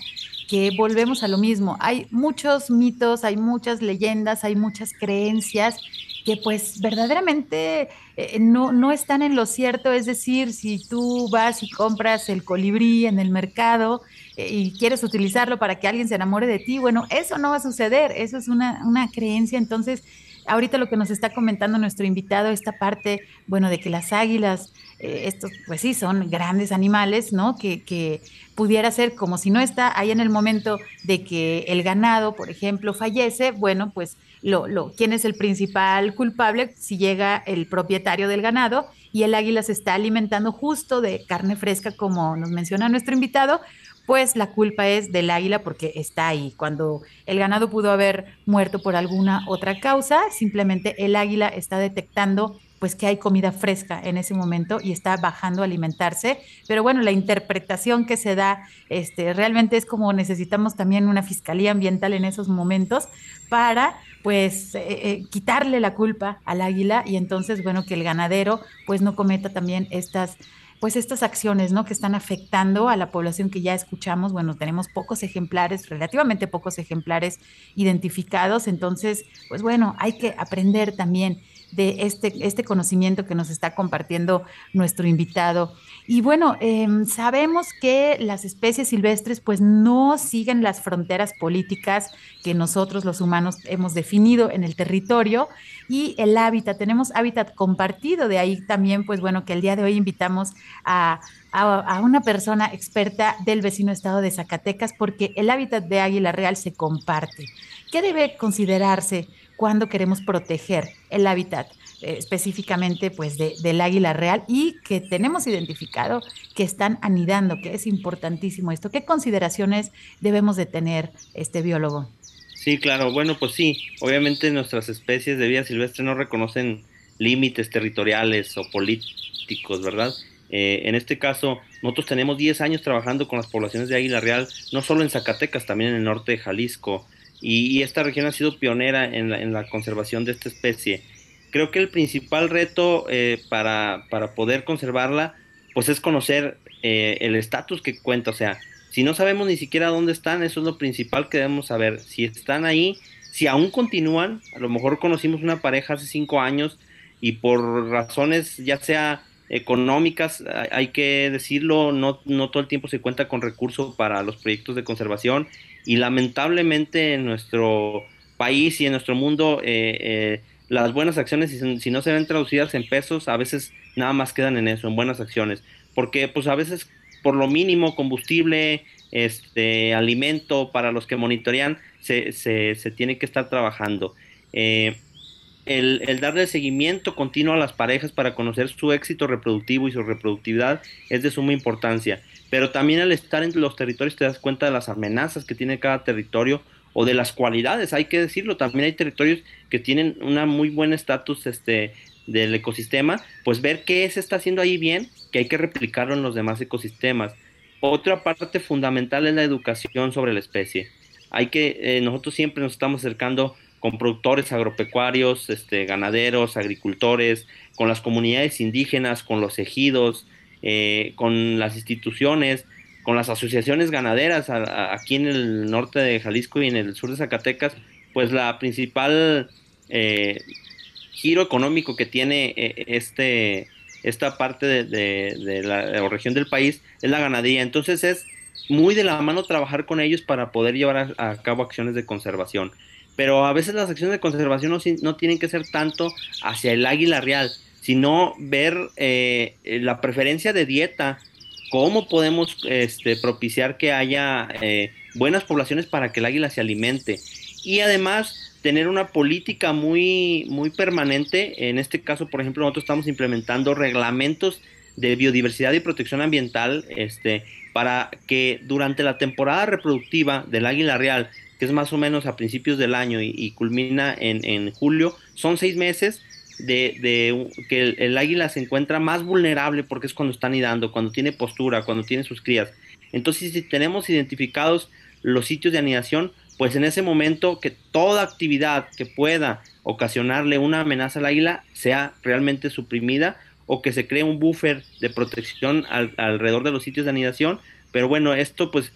que volvemos a lo mismo. Hay muchos mitos, hay muchas leyendas, hay muchas creencias que pues verdaderamente eh, no, no están en lo cierto. Es decir, si tú vas y compras el colibrí en el mercado eh, y quieres utilizarlo para que alguien se enamore de ti, bueno, eso no va a suceder, eso es una, una creencia. Entonces, ahorita lo que nos está comentando nuestro invitado, esta parte, bueno, de que las águilas eh, estos, pues sí, son grandes animales, ¿no? Que, que, pudiera ser como si no está ahí en el momento de que el ganado, por ejemplo, fallece, bueno, pues lo, lo, ¿quién es el principal culpable? Si llega el propietario del ganado y el águila se está alimentando justo de carne fresca, como nos menciona nuestro invitado, pues la culpa es del águila porque está ahí. Cuando el ganado pudo haber muerto por alguna otra causa, simplemente el águila está detectando pues que hay comida fresca en ese momento y está bajando a alimentarse. Pero bueno, la interpretación que se da este, realmente es como necesitamos también una fiscalía ambiental en esos momentos para pues eh, eh, quitarle la culpa al águila y entonces bueno que el ganadero pues no cometa también estas pues estas acciones, ¿no? Que están afectando a la población que ya escuchamos. Bueno, tenemos pocos ejemplares, relativamente pocos ejemplares identificados. Entonces, pues bueno, hay que aprender también de este, este conocimiento que nos está compartiendo nuestro invitado. Y bueno, em, sabemos que las especies silvestres pues no siguen las fronteras políticas que nosotros los humanos hemos definido en el territorio y el hábitat, tenemos hábitat compartido, de ahí también pues bueno que el día de hoy invitamos a, a una persona experta del vecino estado de Zacatecas porque el hábitat de águila real se comparte. ¿Qué debe considerarse cuando queremos proteger el hábitat? Eh, específicamente pues del águila real y que tenemos identificado que están anidando, que es importantísimo esto. ¿Qué consideraciones debemos de tener este biólogo? Sí, claro, bueno, pues sí, obviamente nuestras especies de vida silvestre no reconocen límites territoriales o políticos, ¿verdad? Eh, en este caso, nosotros tenemos 10 años trabajando con las poblaciones de águila real, no solo en Zacatecas, también en el norte de Jalisco, y, esta región ha sido pionera en la, conservación de esta especie creo que el principal reto eh, para, poder conservarla, pues es conocer eh, el estatus que cuenta. O sea, si no sabemos ni siquiera dónde están, eso es lo principal que debemos saber. Si están ahí, si aún continúan, a lo mejor conocimos una pareja hace cinco años y por razones ya sea económicas, hay que decirlo, no, no todo el tiempo se cuenta con recursos para los proyectos de conservación y lamentablemente en nuestro país y en nuestro mundo eh, las buenas acciones, si, no se ven traducidas en pesos, a veces nada más quedan en eso, en buenas acciones. Porque pues a veces por lo mínimo combustible, este, alimento para los que monitorean, se, se, se tiene que estar trabajando. Eh, el, el, darle seguimiento continuo a las parejas para conocer su éxito reproductivo y su reproductividad es de suma importancia. Pero también al estar en los territorios te das cuenta de las amenazas que tiene cada territorio o de las cualidades, hay que decirlo, también hay territorios que tienen una muy buen estatus este, del ecosistema, pues ver qué se está haciendo ahí bien, que hay que replicarlo en los demás ecosistemas. Otra parte fundamental es la educación sobre la especie. Hay que, eh, nosotros siempre nos estamos acercando con productores agropecuarios, este, ganaderos, agricultores, con las comunidades indígenas, con los ejidos, eh, con las instituciones, con las asociaciones ganaderas aquí en el norte de Jalisco y en el sur de Zacatecas, pues la principal eh, giro económico que tiene eh, este esta parte de, la, región del país es la ganadería. Entonces es muy de la mano trabajar con ellos para poder llevar a, cabo acciones de conservación. Pero a veces las acciones de conservación no, no tienen que ser tanto hacia el águila real, sino ver eh, la preferencia de dieta, cómo podemos este, propiciar que haya eh, buenas poblaciones para que el águila se alimente. Y además tener una política muy, muy permanente. En este caso, por ejemplo, nosotros estamos implementando reglamentos de biodiversidad y protección ambiental este, para que durante la temporada reproductiva del águila real, que es más o menos a principios del año y, culmina en, julio, son seis meses de, que el, águila se encuentra más vulnerable porque es cuando está anidando, cuando tiene postura, cuando tiene sus crías. Entonces, si tenemos identificados los sitios de anidación, pues en ese momento que toda actividad que pueda ocasionarle una amenaza al águila sea realmente suprimida o que se cree un buffer de protección alrededor de los sitios de anidación. Pero bueno, esto pues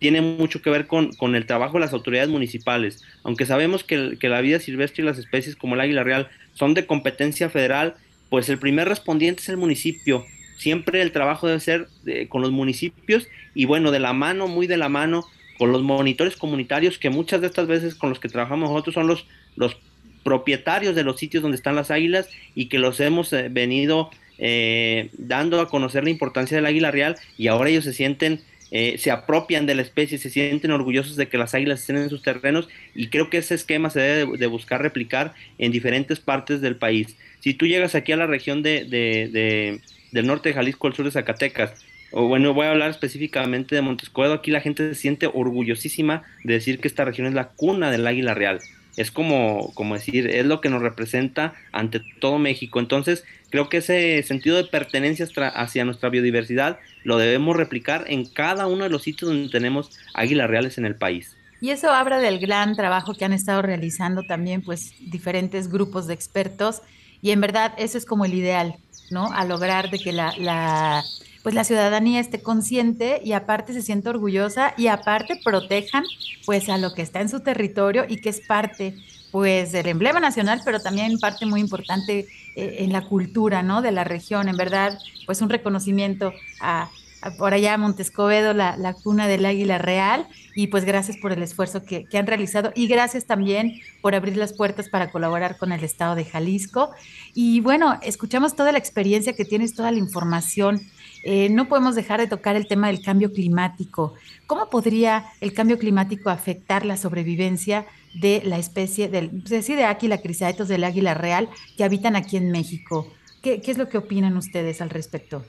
tiene mucho que ver con, con el trabajo de las autoridades municipales. Aunque sabemos que, que, la vida silvestre y las especies como el águila real son de competencia federal, pues el primer respondiente es el municipio. Siempre el trabajo debe ser con los municipios y bueno, de la mano, muy de la mano, con los monitores comunitarios, que muchas de estas veces con los que trabajamos nosotros son los, los propietarios de los sitios donde están las águilas y que los hemos eh, venido eh, dando a conocer la importancia del águila real y ahora ellos se sienten, eh, se apropian de la especie, se sienten orgullosos de que las águilas estén en sus terrenos y creo que ese esquema se debe de, buscar replicar en diferentes partes del país. Si tú llegas aquí a la región de, de, del norte de Jalisco, al sur de Zacatecas, o bueno, voy a hablar específicamente de Montescoedo, aquí la gente se siente orgullosísima de decir que esta región es la cuna del águila real es como, como decir, es lo que nos representa ante todo México. Entonces, creo que ese sentido de pertenencia hacia nuestra biodiversidad lo debemos replicar en cada uno de los sitios donde tenemos águilas reales en el país. Y eso habla del gran trabajo que han estado realizando también, pues, diferentes grupos de expertos. Y en verdad, eso es como el ideal, ¿no? A lograr de que la, la pues la ciudadanía esté consciente y aparte se sienta orgullosa y aparte protejan pues a lo que está en su territorio y que es parte pues del emblema nacional, pero también parte muy importante eh, en la cultura, ¿no? De la región, en verdad, pues un reconocimiento a, por allá Montescobedo, la, la, cuna del águila real, y pues gracias por el esfuerzo que, que, han realizado y gracias también por abrir las puertas para colaborar con el Estado de Jalisco. Y bueno, escuchamos toda la experiencia que tienes, toda la información eh, no podemos dejar de tocar el tema del cambio climático. ¿Cómo podría el cambio climático afectar la sobrevivencia de la especie del, de Aquila crisaetos del águila real que habitan aquí en México? ¿Qué, es lo que opinan ustedes al respecto?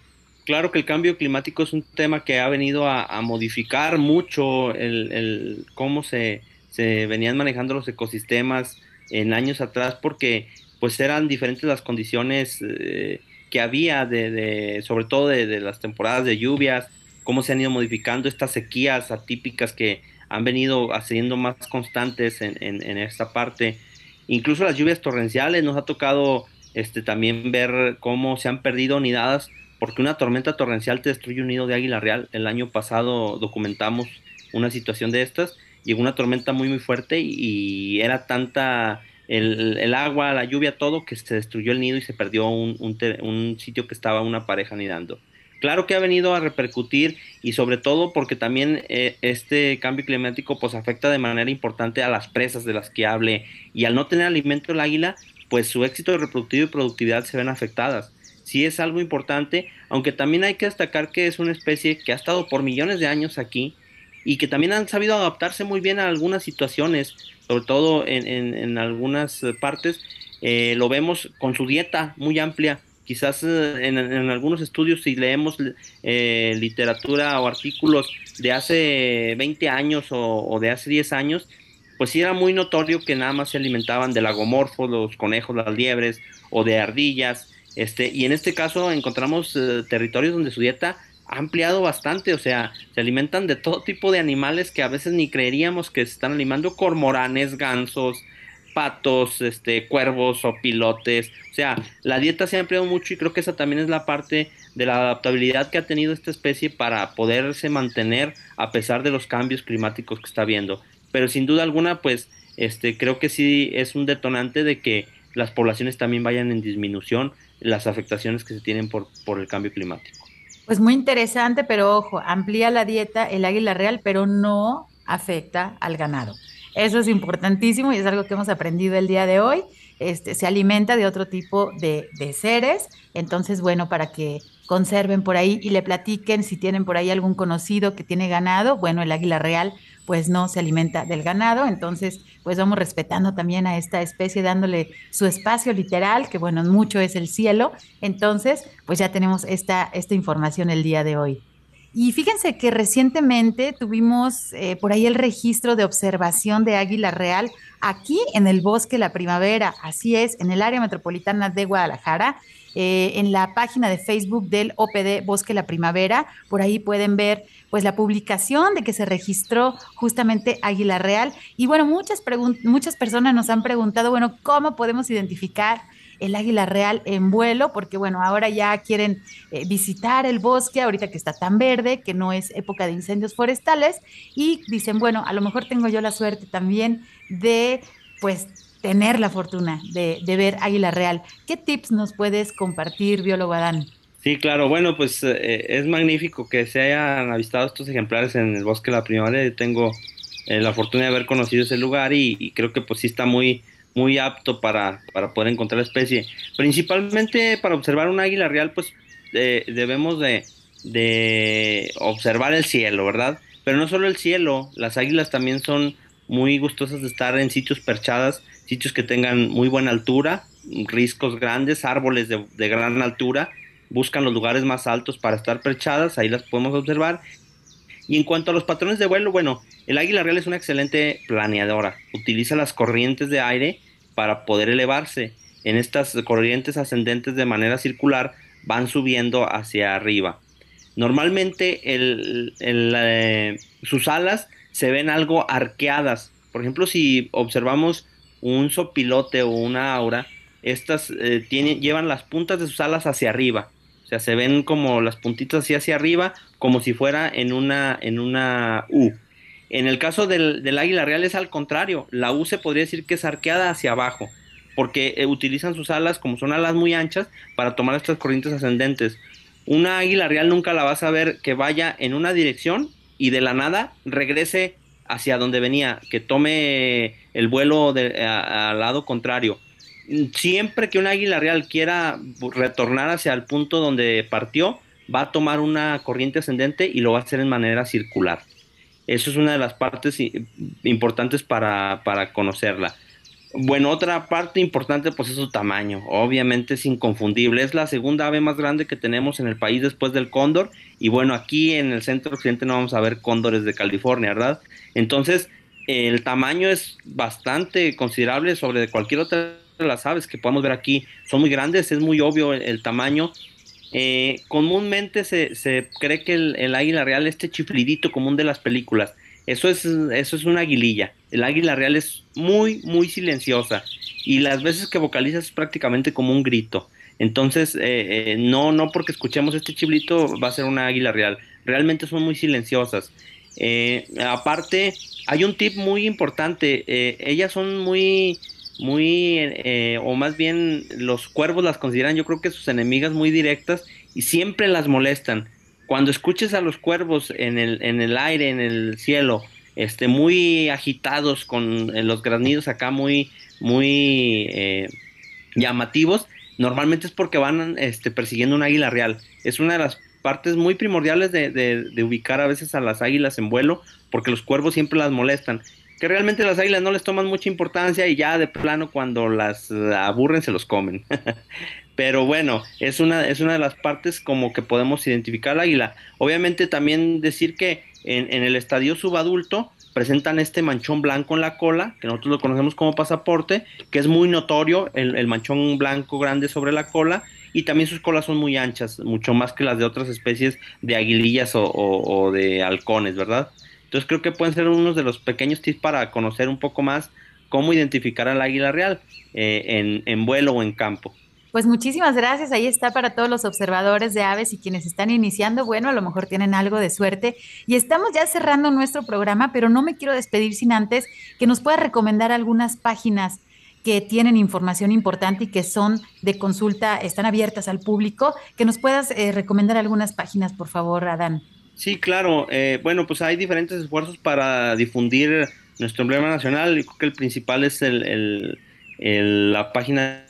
Claro que el cambio climático es un tema que ha venido a, modificar mucho el, cómo se, venían manejando los ecosistemas en años atrás porque pues eran diferentes las condiciones eh, que había, de, sobre todo de, las temporadas de lluvias, cómo se han ido modificando estas sequías atípicas que han venido haciendo más constantes en, en, esta parte. Incluso las lluvias torrenciales nos ha tocado este, también ver cómo se han perdido nidadas porque una tormenta torrencial te destruye un nido de águila real. El año pasado documentamos una situación de estas. Llegó una tormenta muy muy fuerte y era tanta el, agua, la lluvia, todo, que se destruyó el nido y se perdió un, sitio que estaba una pareja nidando. Claro que ha venido a repercutir y sobre todo porque también eh, este cambio climático pues afecta de manera importante a las presas de las que hable y al no tener alimento el águila pues su éxito reproductivo y productividad se ven afectadas. Sí es algo importante, aunque también hay que destacar que es una especie que ha estado por millones de años aquí y que también han sabido adaptarse muy bien a algunas situaciones sobre todo en, algunas partes, eh, lo vemos con su dieta muy amplia. Quizás eh, en, algunos estudios, si leemos eh, literatura o artículos de hace 20 años o, de hace 10 años, pues sí era muy notorio que nada más se alimentaban de lagomorfos, los conejos, las liebres o de ardillas. Este, y en este caso encontramos territorios donde su dieta ha ampliado bastante, o sea, se alimentan de todo tipo de animales que a veces ni creeríamos que se están alimentando, cormoranes, gansos, patos, este, cuervos o pilotes, o sea, la dieta se ha ampliado mucho y creo que esa también es la parte de la adaptabilidad que ha tenido esta especie para poderse mantener a pesar de los cambios climáticos que está viendo. Pero sin duda alguna, pues, este, creo que sí es un detonante de que las poblaciones también vayan en disminución las afectaciones que se tienen por, por el cambio climático. Pues muy interesante, pero ojo, amplía la dieta el águila real, pero no afecta al ganado. Eso es importantísimo y es algo que hemos aprendido el día de hoy. Este, se alimenta de otro tipo de, de seres, entonces, bueno, para que conserven por ahí y le platiquen si tienen por ahí algún conocido que tiene ganado, bueno, el águila real pues no se alimenta del ganado, entonces pues vamos respetando también a esta especie, dándole su espacio literal, que bueno, mucho es el cielo, entonces pues ya tenemos esta, esta información el día de hoy. Y fíjense que recientemente tuvimos eh, por ahí el registro de observación de águila real aquí en el bosque La Primavera, así es, en el área metropolitana de Guadalajara. Eh, en la página de Facebook del OPD Bosque La Primavera. Por ahí pueden ver pues la publicación de que se registró justamente Águila Real. Y bueno, muchas, muchas personas nos han preguntado, bueno, ¿cómo podemos identificar el águila real en vuelo, porque bueno, ahora ya quieren eh, visitar el bosque, ahorita que está tan verde, que no es época de incendios forestales, y dicen, bueno, a lo mejor tengo yo la suerte también de pues tener la fortuna de, ver águila real. ¿Qué tips nos puedes compartir, biólogo Adán? Sí, claro, bueno, pues eh, es magnífico que se hayan avistado estos ejemplares en el bosque de la primavera. Tengo eh, la fortuna de haber conocido ese lugar y, creo que pues sí está muy, muy apto para, para poder encontrar la especie. Principalmente para observar un águila real, pues eh, debemos de, de observar el cielo, ¿verdad? Pero no solo el cielo, las águilas también son muy gustosas de estar en sitios perchadas sitios que tengan muy buena altura, riscos grandes, árboles de, gran altura, buscan los lugares más altos para estar perchadas, ahí las podemos observar. Y en cuanto a los patrones de vuelo, bueno, el águila real es una excelente planeadora, utiliza las corrientes de aire para poder elevarse. En estas corrientes ascendentes de manera circular van subiendo hacia arriba. Normalmente eh, sus alas se ven algo arqueadas. Por ejemplo, si observamos un sopilote o una aura, estas eh, tienen, llevan las puntas de sus alas hacia arriba. O sea, se ven como las puntitas así hacia arriba, como si fuera en una, en una U. En el caso del, águila real es al contrario. La U se podría decir que es arqueada hacia abajo, porque eh, utilizan sus alas, como son alas muy anchas, para tomar estas corrientes ascendentes. Una águila real nunca la vas a ver que vaya en una dirección y de la nada regrese hacia donde venía, que tome el vuelo al lado contrario. Siempre que un águila real quiera retornar hacia el punto donde partió, va a tomar una corriente ascendente y lo va a hacer en manera circular. Eso es una de las partes importantes para, para conocerla. Bueno, otra parte importante pues es su tamaño. Obviamente es inconfundible. Es la segunda ave más grande que tenemos en el país después del cóndor. Y bueno, aquí en el centro occidente no vamos a ver cóndores de California, ¿verdad? Entonces, el tamaño es bastante considerable sobre cualquier otra de las aves que podamos ver aquí. Son muy grandes, es muy obvio el, tamaño. Eh, comúnmente se, se, cree que el, águila real, este chiflidito común de las películas, eso es, eso es una aguililla. El águila real es muy, muy silenciosa y las veces que vocaliza es prácticamente como un grito. Entonces, eh, eh, no, no porque escuchemos este chiflito va a ser una águila real. Realmente son muy silenciosas. Eh, aparte, hay un tip muy importante. Eh, ellas son muy, muy, eh, o más bien los cuervos las consideran, yo creo que sus enemigas muy directas y siempre las molestan. Cuando escuches a los cuervos en el, en el aire, en el cielo, este, muy agitados con los granidos acá muy, muy llamativos, normalmente es porque van este, persiguiendo un águila real. Es una de las partes muy primordiales de, de, ubicar a veces a las águilas en vuelo, porque los cuervos siempre las molestan. Que realmente las águilas no les toman mucha importancia y ya de plano cuando las aburren se los comen. Pero bueno, es una, es una de las partes como que podemos identificar al águila. Obviamente también decir que en, en el estadio subadulto presentan este manchón blanco en la cola, que nosotros lo conocemos como pasaporte, que es muy notorio, el, el manchón blanco grande sobre la cola, y también sus colas son muy anchas, mucho más que las de otras especies de aguilillas o, de halcones, ¿verdad? Entonces creo que pueden ser unos de los pequeños tips para conocer un poco más cómo identificar al águila real eh, en, en vuelo o en campo. Pues muchísimas gracias. Ahí está para todos los observadores de aves y quienes están iniciando. Bueno, a lo mejor tienen algo de suerte. Y estamos ya cerrando nuestro programa, pero no me quiero despedir sin antes que nos pueda recomendar algunas páginas que tienen información importante y que son de consulta, están abiertas al público, que nos puedas eh, recomendar algunas páginas, por favor, Adán. Sí, claro. Eh, bueno, pues hay diferentes esfuerzos para difundir nuestro emblema nacional. Yo creo que el principal es el, la página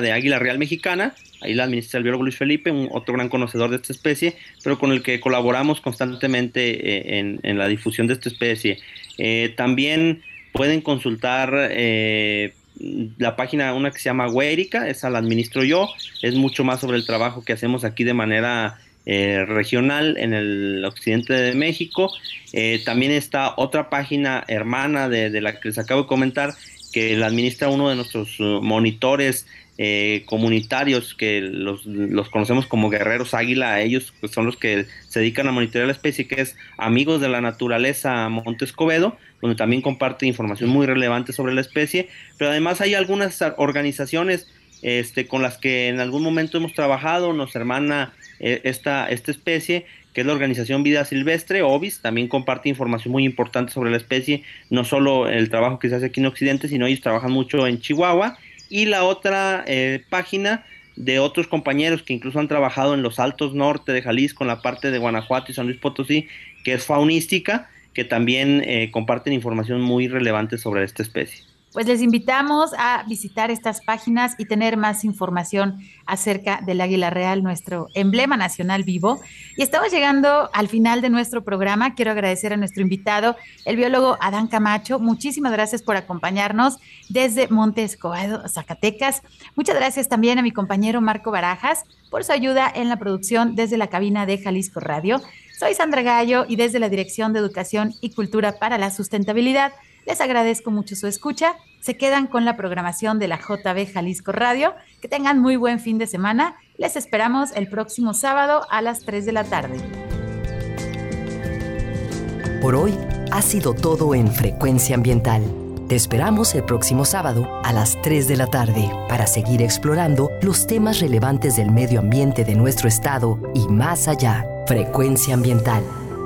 de Águila Real Mexicana. Ahí la administra el biólogo Luis Felipe, un, otro gran conocedor de esta especie, pero con el que colaboramos constantemente eh, en, la difusión de esta especie. también pueden consultar la página, una que se llama Huérica, esa la administro yo, es mucho más sobre el trabajo que hacemos aquí de manera eh, regional en el occidente de México. Eh, también está otra página hermana de, la que les acabo de comentar, que la administra uno de nuestros uh, monitores eh, comunitarios que los, conocemos como guerreros águila, ellos pues, son los que se dedican a monitorear la especie, que es Amigos de la Naturaleza Montescobedo, donde también comparte información muy relevante sobre la especie, pero además hay algunas organizaciones este, con las que en algún momento hemos trabajado, nos hermana eh, esta, esta especie, que es la organización Vida Silvestre, OVIS, también comparte información muy importante sobre la especie, no solo el trabajo que se hace aquí en Occidente, sino ellos trabajan mucho en Chihuahua, y la otra eh, página de otros compañeros que incluso han trabajado en los altos norte de Jalisco, en la parte de Guanajuato y San Luis Potosí, que es faunística, que también eh, comparten información muy relevante sobre esta especie. Pues les invitamos a visitar estas páginas y tener más información acerca del águila real, nuestro emblema nacional vivo. Y estamos llegando al final de nuestro programa. Quiero agradecer a nuestro invitado, el biólogo Adán Camacho. Muchísimas gracias por acompañarnos desde Monte Escobedo, Zacatecas. Muchas gracias también a mi compañero Marco Barajas por su ayuda en la producción desde la cabina de Jalisco Radio. Soy Sandra Gallo y desde la Dirección de Educación y Cultura para la Sustentabilidad les agradezco mucho su escucha. Se quedan con la programación de la JB Jalisco Radio. Que tengan muy buen fin de semana. Les esperamos el próximo sábado a las 3 de la tarde. Por hoy ha sido todo en Frecuencia Ambiental. Te esperamos el próximo sábado a las 3 de la tarde para seguir explorando los temas relevantes del medio ambiente de nuestro estado y más allá. Frecuencia Ambiental